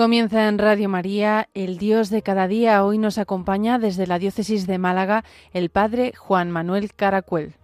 Comienza en Radio María, el Dios de cada día. Hoy nos acompaña desde la diócesis de Málaga el Padre Juan Manuel Caracuel.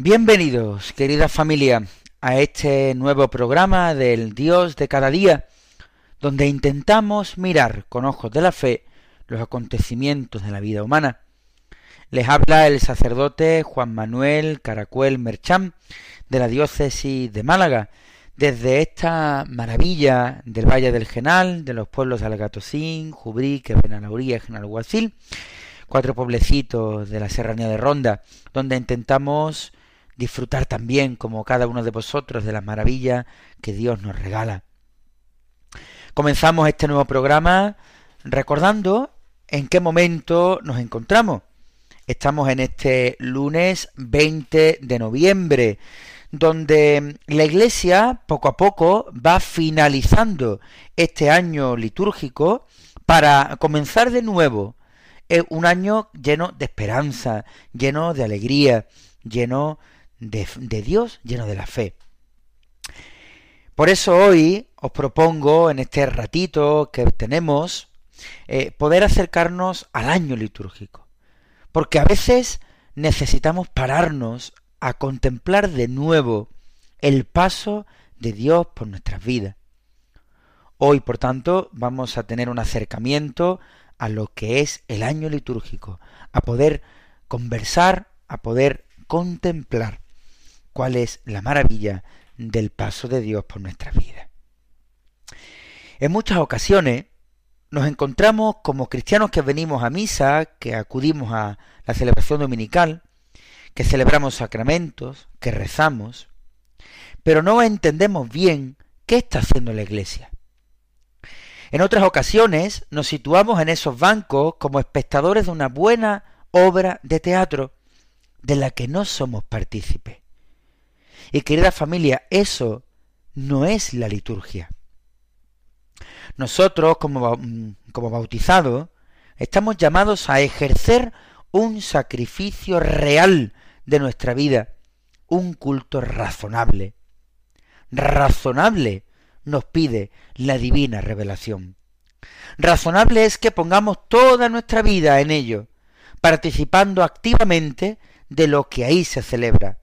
Bienvenidos, querida familia, a este nuevo programa del Dios de cada día, donde intentamos mirar con ojos de la fe los acontecimientos de la vida humana. Les habla el sacerdote Juan Manuel Caracuel Merchán, de la diócesis de Málaga, desde esta maravilla del Valle del Genal, de los pueblos de Algatocín, Jubrique, Benalauría Genalguacil, cuatro pueblecitos de la serranía de Ronda, donde intentamos disfrutar también, como cada uno de vosotros, de las maravillas que Dios nos regala. Comenzamos este nuevo programa recordando en qué momento nos encontramos. Estamos en este lunes 20 de noviembre, donde la Iglesia poco a poco va finalizando este año litúrgico para comenzar de nuevo un año lleno de esperanza, lleno de alegría, lleno de, Dios, lleno de la fe. Por eso hoy os propongo en este ratito que tenemos eh, poder acercarnos al año litúrgico, porque a veces necesitamos pararnos a contemplar de nuevo el paso de Dios por nuestras vidas. Hoy, por tanto, vamos a tener un acercamiento a lo que es el año litúrgico, a poder conversar, a poder contemplar cuál es la maravilla del paso de Dios por nuestra vida. En muchas ocasiones nos encontramos como cristianos que venimos a misa, que acudimos a la celebración dominical, que celebramos sacramentos, que rezamos, pero no entendemos bien qué está haciendo la Iglesia. En otras ocasiones nos situamos en esos bancos como espectadores de una buena obra de teatro de la que no somos partícipes. Y querida familia, eso no es la liturgia. Nosotros, como, como bautizados, estamos llamados a ejercer un sacrificio real de nuestra vida, un culto razonable. Razonable nos pide la divina revelación. Razonable es que pongamos toda nuestra vida en ello, participando activamente de lo que ahí se celebra,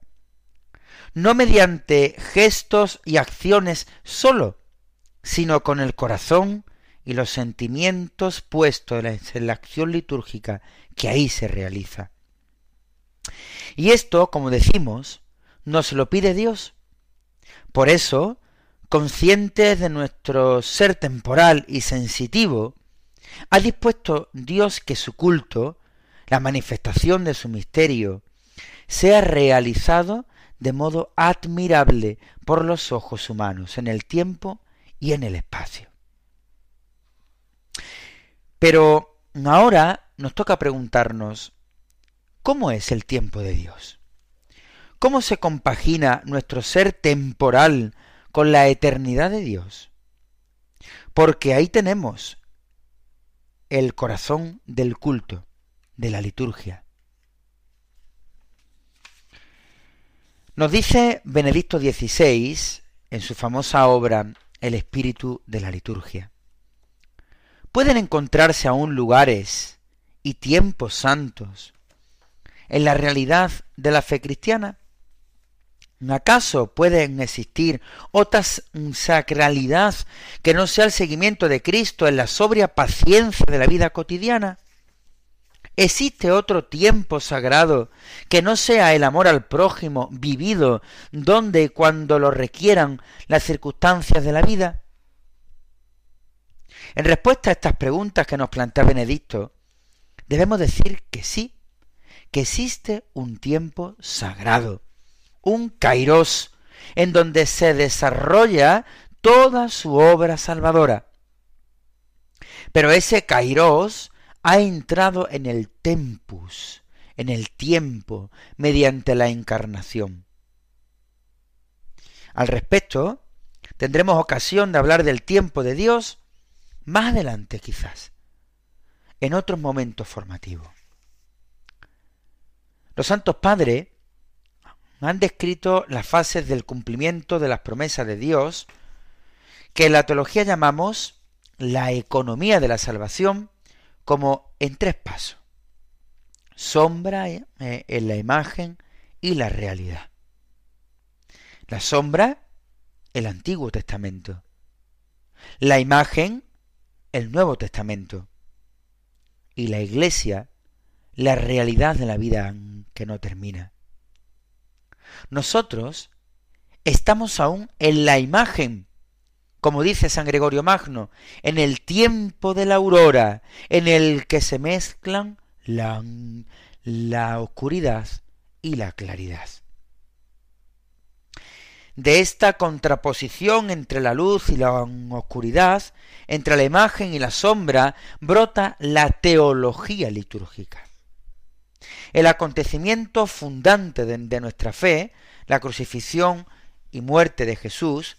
no mediante gestos y acciones sólo, sino con el corazón y los sentimientos puestos en la acción litúrgica que ahí se realiza. Y esto, como decimos, nos lo pide Dios. Por eso, conscientes de nuestro ser temporal y sensitivo, ha dispuesto Dios que su culto, la manifestación de su misterio, sea realizado de modo admirable por los ojos humanos en el tiempo y en el espacio. Pero ahora nos toca preguntarnos, ¿cómo es el tiempo de Dios? ¿Cómo se compagina nuestro ser temporal con la eternidad de Dios? Porque ahí tenemos el corazón del culto, de la liturgia. Nos dice Benedicto XVI en su famosa obra El espíritu de la liturgia. Pueden encontrarse aún lugares y tiempos santos en la realidad de la fe cristiana. ¿Acaso pueden existir otras sacralidad que no sea el seguimiento de Cristo en la sobria paciencia de la vida cotidiana? ¿Existe otro tiempo sagrado que no sea el amor al prójimo vivido donde y cuando lo requieran las circunstancias de la vida? En respuesta a estas preguntas que nos plantea Benedicto, debemos decir que sí, que existe un tiempo sagrado, un kairos, en donde se desarrolla toda su obra salvadora. Pero ese kairos ha entrado en el tempus, en el tiempo, mediante la encarnación. Al respecto, tendremos ocasión de hablar del tiempo de Dios más adelante quizás, en otros momentos formativos. Los santos padres han descrito las fases del cumplimiento de las promesas de Dios, que en la teología llamamos la economía de la salvación, como en tres pasos. Sombra eh, en la imagen y la realidad. La sombra, el Antiguo Testamento. La imagen, el Nuevo Testamento. Y la iglesia, la realidad de la vida que no termina. Nosotros estamos aún en la imagen, como dice San Gregorio Magno, en el tiempo de la aurora, en el que se mezclan la, la oscuridad y la claridad. De esta contraposición entre la luz y la oscuridad, entre la imagen y la sombra, brota la teología litúrgica. El acontecimiento fundante de, nuestra fe, la crucifixión y muerte de Jesús,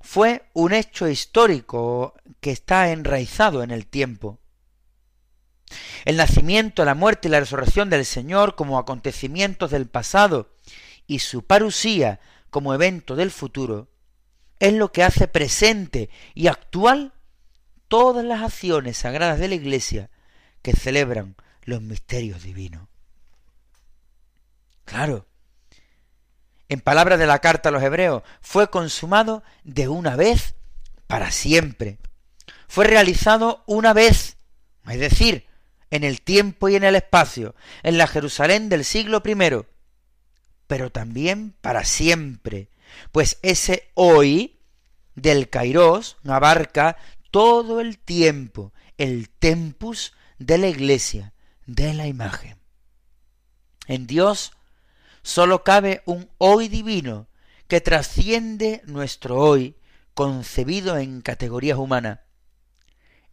fue un hecho histórico que está enraizado en el tiempo. El nacimiento, la muerte y la resurrección del Señor como acontecimientos del pasado y su parusía como evento del futuro es lo que hace presente y actual todas las acciones sagradas de la Iglesia que celebran los misterios divinos. Claro. En palabras de la carta a los hebreos, fue consumado de una vez para siempre. Fue realizado una vez, es decir, en el tiempo y en el espacio, en la Jerusalén del siglo I, pero también para siempre, pues ese hoy del Kairos abarca todo el tiempo, el tempus de la iglesia, de la imagen. En Dios sólo cabe un hoy divino que trasciende nuestro hoy concebido en categorías humanas.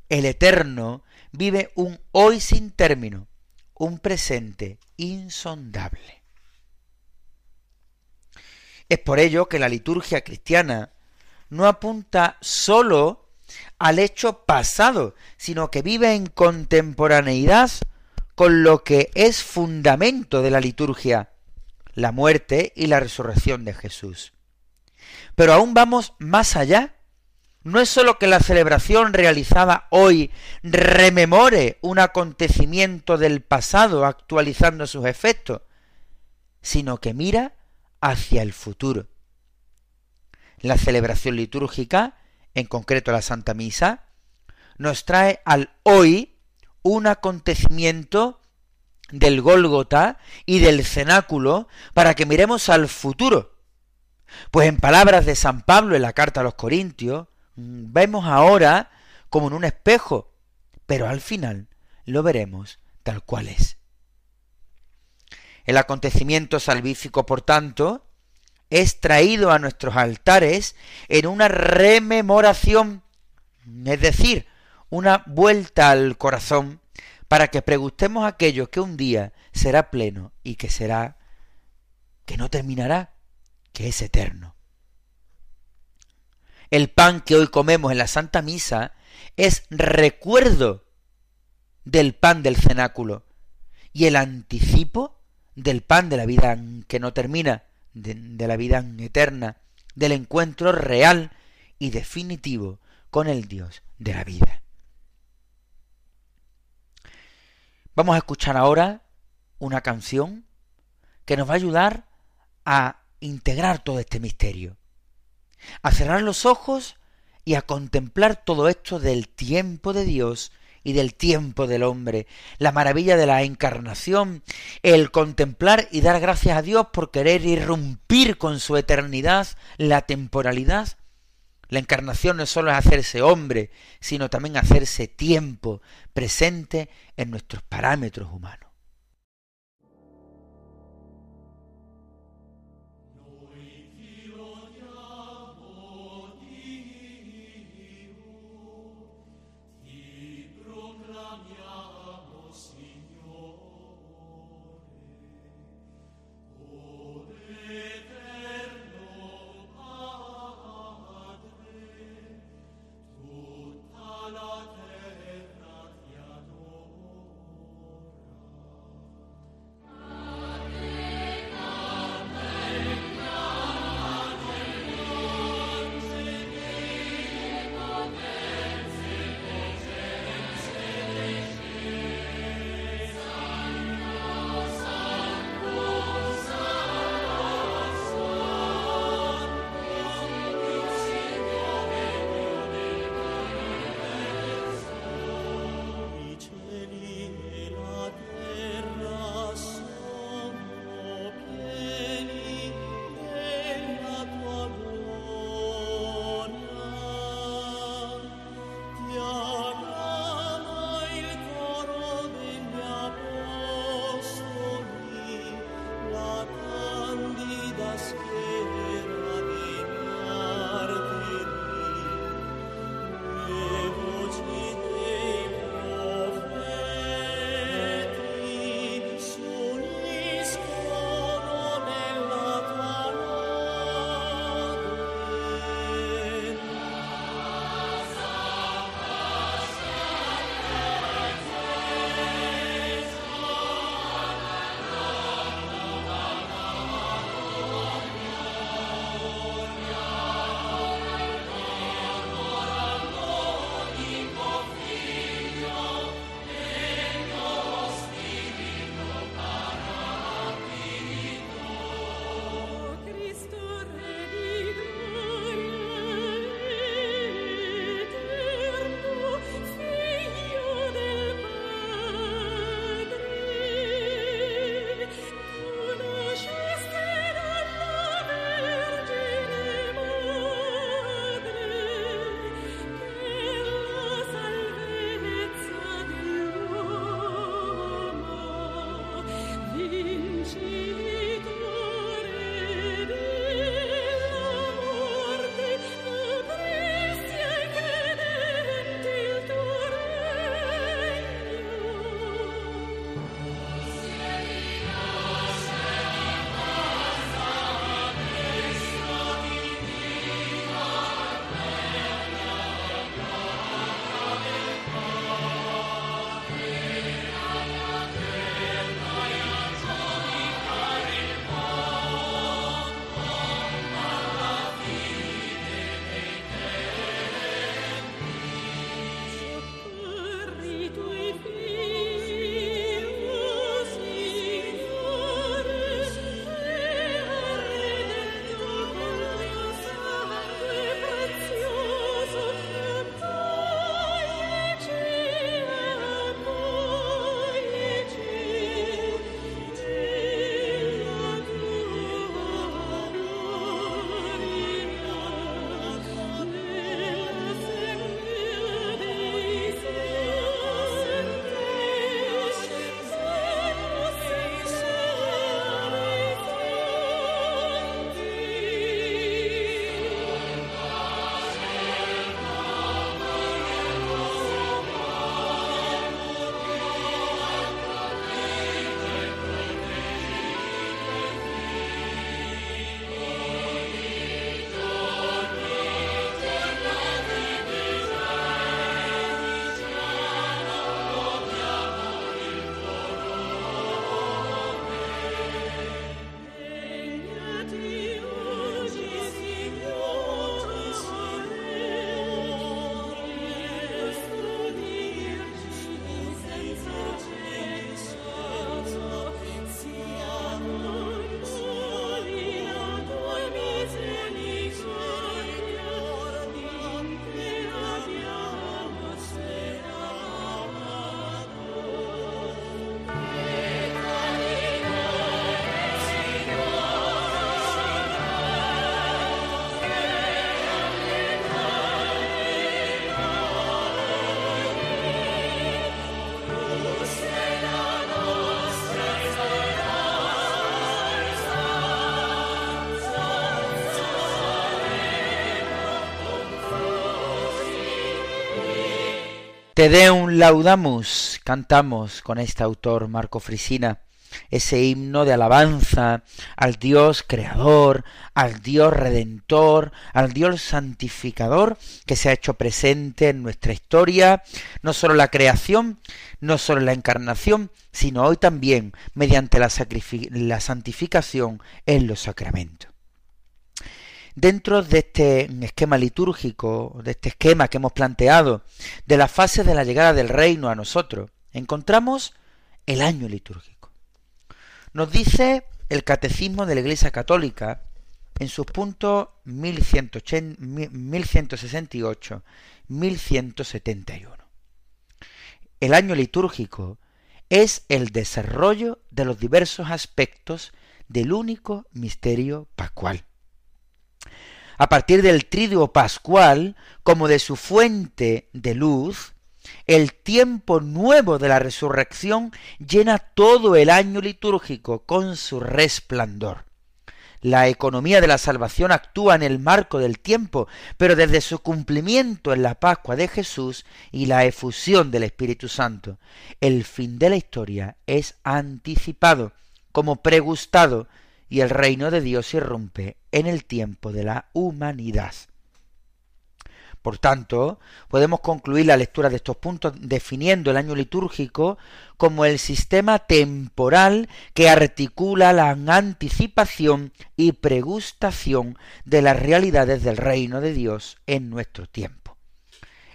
El Eterno vive un hoy sin término, un presente insondable. Es por ello que la liturgia cristiana no apunta sólo al hecho pasado, sino que vive en contemporaneidad con lo que es fundamento de la liturgia, la muerte y la resurrección de Jesús. Pero aún vamos más allá. No es sólo que la celebración realizada hoy rememore un acontecimiento del pasado actualizando sus efectos, sino que mira hacia el futuro. La celebración litúrgica, en concreto la Santa Misa, nos trae al hoy un acontecimiento del Gólgota y del cenáculo para que miremos al futuro. Pues en palabras de San Pablo en la carta a los Corintios, mm, vemos ahora como en un espejo, pero al final lo veremos tal cual es. El acontecimiento salvífico, por tanto, es traído a nuestros altares en una rememoración, es decir, una vuelta al corazón para que preguntemos aquello que un día será pleno y que será, que no terminará, que es eterno. El pan que hoy comemos en la Santa Misa es recuerdo del pan del cenáculo y el anticipo del pan de la vida que no termina, de, de la vida eterna, del encuentro real y definitivo con el Dios de la vida. Vamos a escuchar ahora una canción que nos va a ayudar a integrar todo este misterio, a cerrar los ojos y a contemplar todo esto del tiempo de Dios y del tiempo del hombre, la maravilla de la encarnación, el contemplar y dar gracias a Dios por querer irrumpir con su eternidad la temporalidad la encarnación no solo es hacerse hombre, sino también hacerse tiempo presente en nuestros parámetros humanos. Te Deum Laudamus cantamos con este autor Marco Frisina, ese himno de alabanza al Dios creador, al Dios redentor, al Dios santificador que se ha hecho presente en nuestra historia, no solo la creación, no solo la encarnación, sino hoy también mediante la, la santificación en los sacramentos. Dentro de este esquema litúrgico, de este esquema que hemos planteado, de la fase de la llegada del reino a nosotros, encontramos el año litúrgico. Nos dice el Catecismo de la Iglesia Católica en sus puntos 1168, 1171. El año litúrgico es el desarrollo de los diversos aspectos del único misterio pascual a partir del triduo pascual, como de su fuente de luz, el tiempo nuevo de la resurrección llena todo el año litúrgico con su resplandor. La economía de la salvación actúa en el marco del tiempo, pero desde su cumplimiento en la Pascua de Jesús y la efusión del Espíritu Santo, el fin de la historia es anticipado, como pregustado, y el reino de Dios irrumpe en el tiempo de la humanidad. Por tanto, podemos concluir la lectura de estos puntos definiendo el año litúrgico como el sistema temporal que articula la anticipación y pregustación de las realidades del reino de Dios en nuestro tiempo.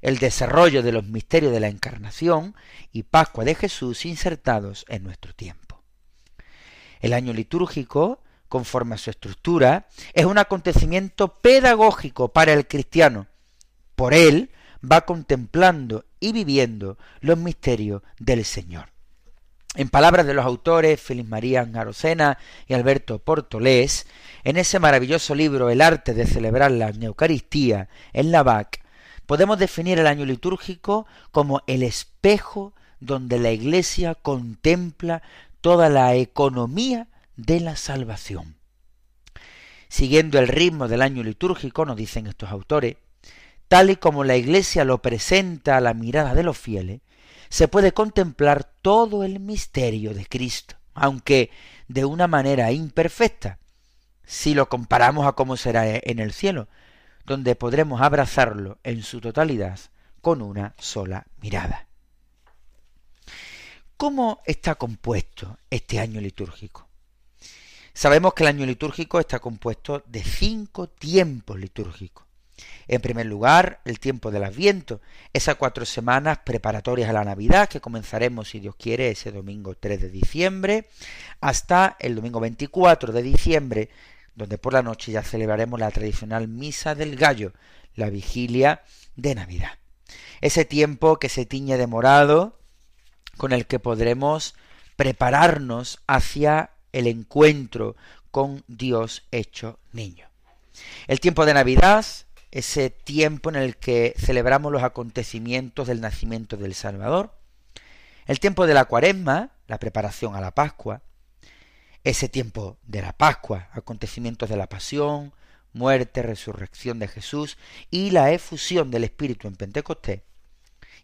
El desarrollo de los misterios de la encarnación y Pascua de Jesús insertados en nuestro tiempo. El año litúrgico conforme a su estructura, es un acontecimiento pedagógico para el cristiano. Por él va contemplando y viviendo los misterios del Señor. En palabras de los autores Feliz María Angarocena y Alberto Portolés, en ese maravilloso libro El arte de celebrar la Eucaristía en la BAC, podemos definir el año litúrgico como el espejo donde la Iglesia contempla toda la economía de la salvación. Siguiendo el ritmo del año litúrgico, nos dicen estos autores, tal y como la Iglesia lo presenta a la mirada de los fieles, se puede contemplar todo el misterio de Cristo, aunque de una manera imperfecta, si lo comparamos a cómo será en el cielo, donde podremos abrazarlo en su totalidad con una sola mirada. ¿Cómo está compuesto este año litúrgico? Sabemos que el año litúrgico está compuesto de cinco tiempos litúrgicos. En primer lugar, el tiempo del Adviento, esas cuatro semanas preparatorias a la Navidad que comenzaremos, si Dios quiere, ese domingo 3 de diciembre, hasta el domingo 24 de diciembre, donde por la noche ya celebraremos la tradicional Misa del Gallo, la vigilia de Navidad. Ese tiempo que se tiñe de morado, con el que podremos prepararnos hacia el encuentro con Dios hecho niño. El tiempo de Navidad, ese tiempo en el que celebramos los acontecimientos del nacimiento del Salvador. El tiempo de la cuaresma, la preparación a la Pascua. Ese tiempo de la Pascua, acontecimientos de la pasión, muerte, resurrección de Jesús y la efusión del Espíritu en Pentecostés.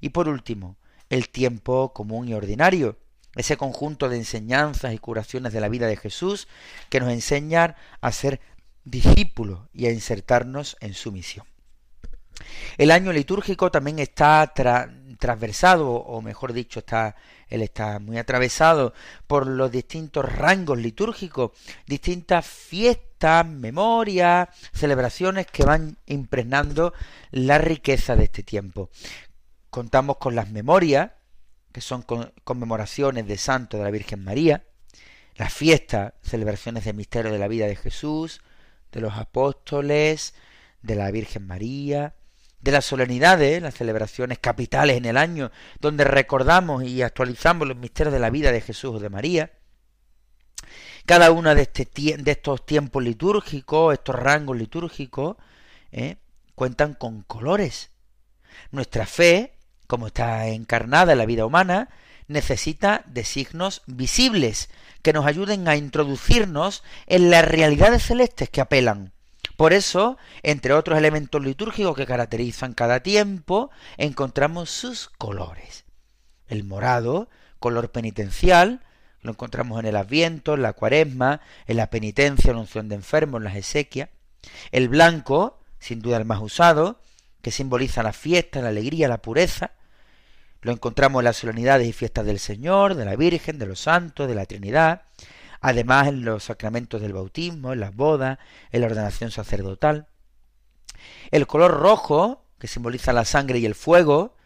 Y por último, el tiempo común y ordinario, ese conjunto de enseñanzas y curaciones de la vida de Jesús que nos enseñan a ser discípulos y a insertarnos en su misión. El año litúrgico también está transversado, o mejor dicho, está, él está muy atravesado por los distintos rangos litúrgicos, distintas fiestas, memorias, celebraciones que van impregnando la riqueza de este tiempo. Contamos con las memorias, que son conmemoraciones de santo de la Virgen María, las fiestas, celebraciones de misterio de la vida de Jesús, de los apóstoles, de la Virgen María, de las solemnidades, las celebraciones capitales en el año, donde recordamos y actualizamos los misterios de la vida de Jesús o de María. Cada uno de, este, de estos tiempos litúrgicos, estos rangos litúrgicos, ¿eh? cuentan con colores. Nuestra fe como está encarnada en la vida humana, necesita de signos visibles que nos ayuden a introducirnos en las realidades celestes que apelan, Por eso, entre otros elementos litúrgicos que caracterizan cada tiempo, encontramos sus colores. El morado, color penitencial, lo encontramos en el Adviento, en la Cuaresma, en la penitencia, la unción de enfermos, en las exequias. El blanco, sin duda el más usado, que simboliza la fiesta, la alegría, la pureza. Lo encontramos en las solemnidades y fiestas del Señor, de la Virgen, de los santos, de la Trinidad. Además en los sacramentos del bautismo, en las bodas, en la ordenación sacerdotal. El color rojo, que simboliza la sangre y el fuego,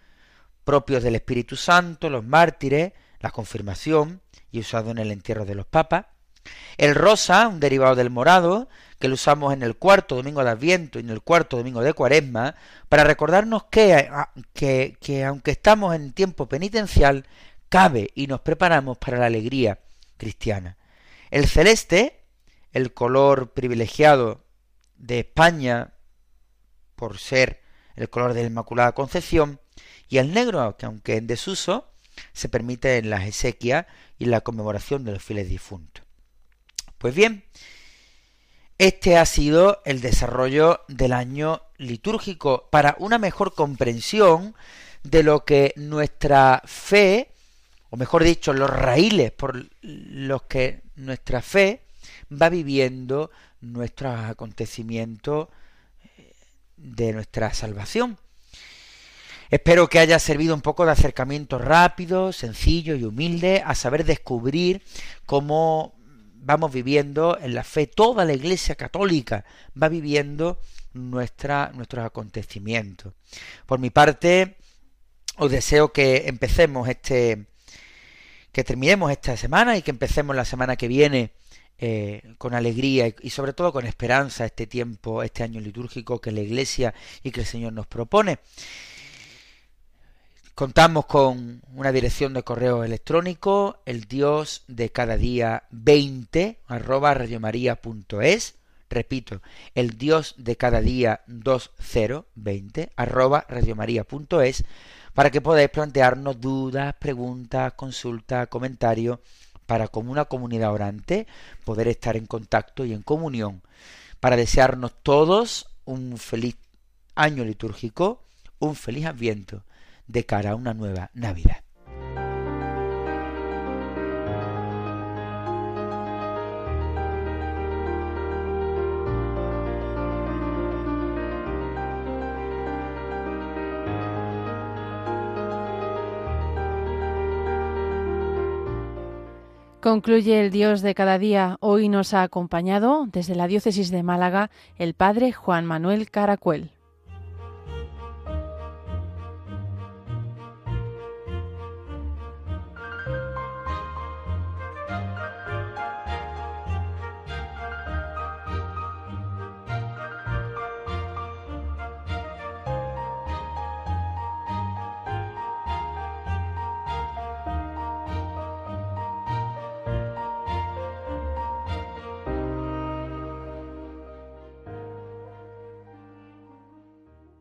propios del Espíritu Santo, los mártires, la confirmación y usado en el entierro de los papas. El rosa, un derivado del morado, que lo usamos en el cuarto domingo de Adviento y en el cuarto domingo de Cuaresma, para recordarnos que, que, que aunque estamos en tiempo penitencial, cabe y nos preparamos para la alegría cristiana. El celeste, el color privilegiado de España por ser el color de la Inmaculada Concepción, y el negro, que aunque en desuso, se permite en las exequias y la conmemoración de los fieles difuntos. Pues bien, este ha sido el desarrollo del año litúrgico para una mejor comprensión de lo que nuestra fe, o mejor dicho, los raíles por los que nuestra fe va viviendo nuestros acontecimientos eh, de nuestra salvación. Espero que haya servido un poco de acercamiento rápido, sencillo y humilde a saber descubrir cómo vamos viviendo en la fe, toda la Iglesia católica va viviendo nuestra, nuestros acontecimientos. Por mi parte, os deseo que empecemos este, que terminemos esta semana y que empecemos la semana que viene eh, con alegría y, sobre todo con esperanza este tiempo, este año litúrgico que la Iglesia y que el Señor nos propone. Contamos con una dirección de correo electrónico, el dios de cada día 20 arroba radiomaria.es. Repito, el dios de cada día 2020 arroba radiomaria.es para que podáis plantearnos dudas, preguntas, consultas, comentarios para como una comunidad orante poder estar en contacto y en comunión para desearnos todos un feliz año litúrgico, un feliz adviento de cara a una nueva Navidad. Concluye el Dios de cada día. Hoy nos ha acompañado desde la diócesis de Málaga el Padre Juan Manuel Caracuel.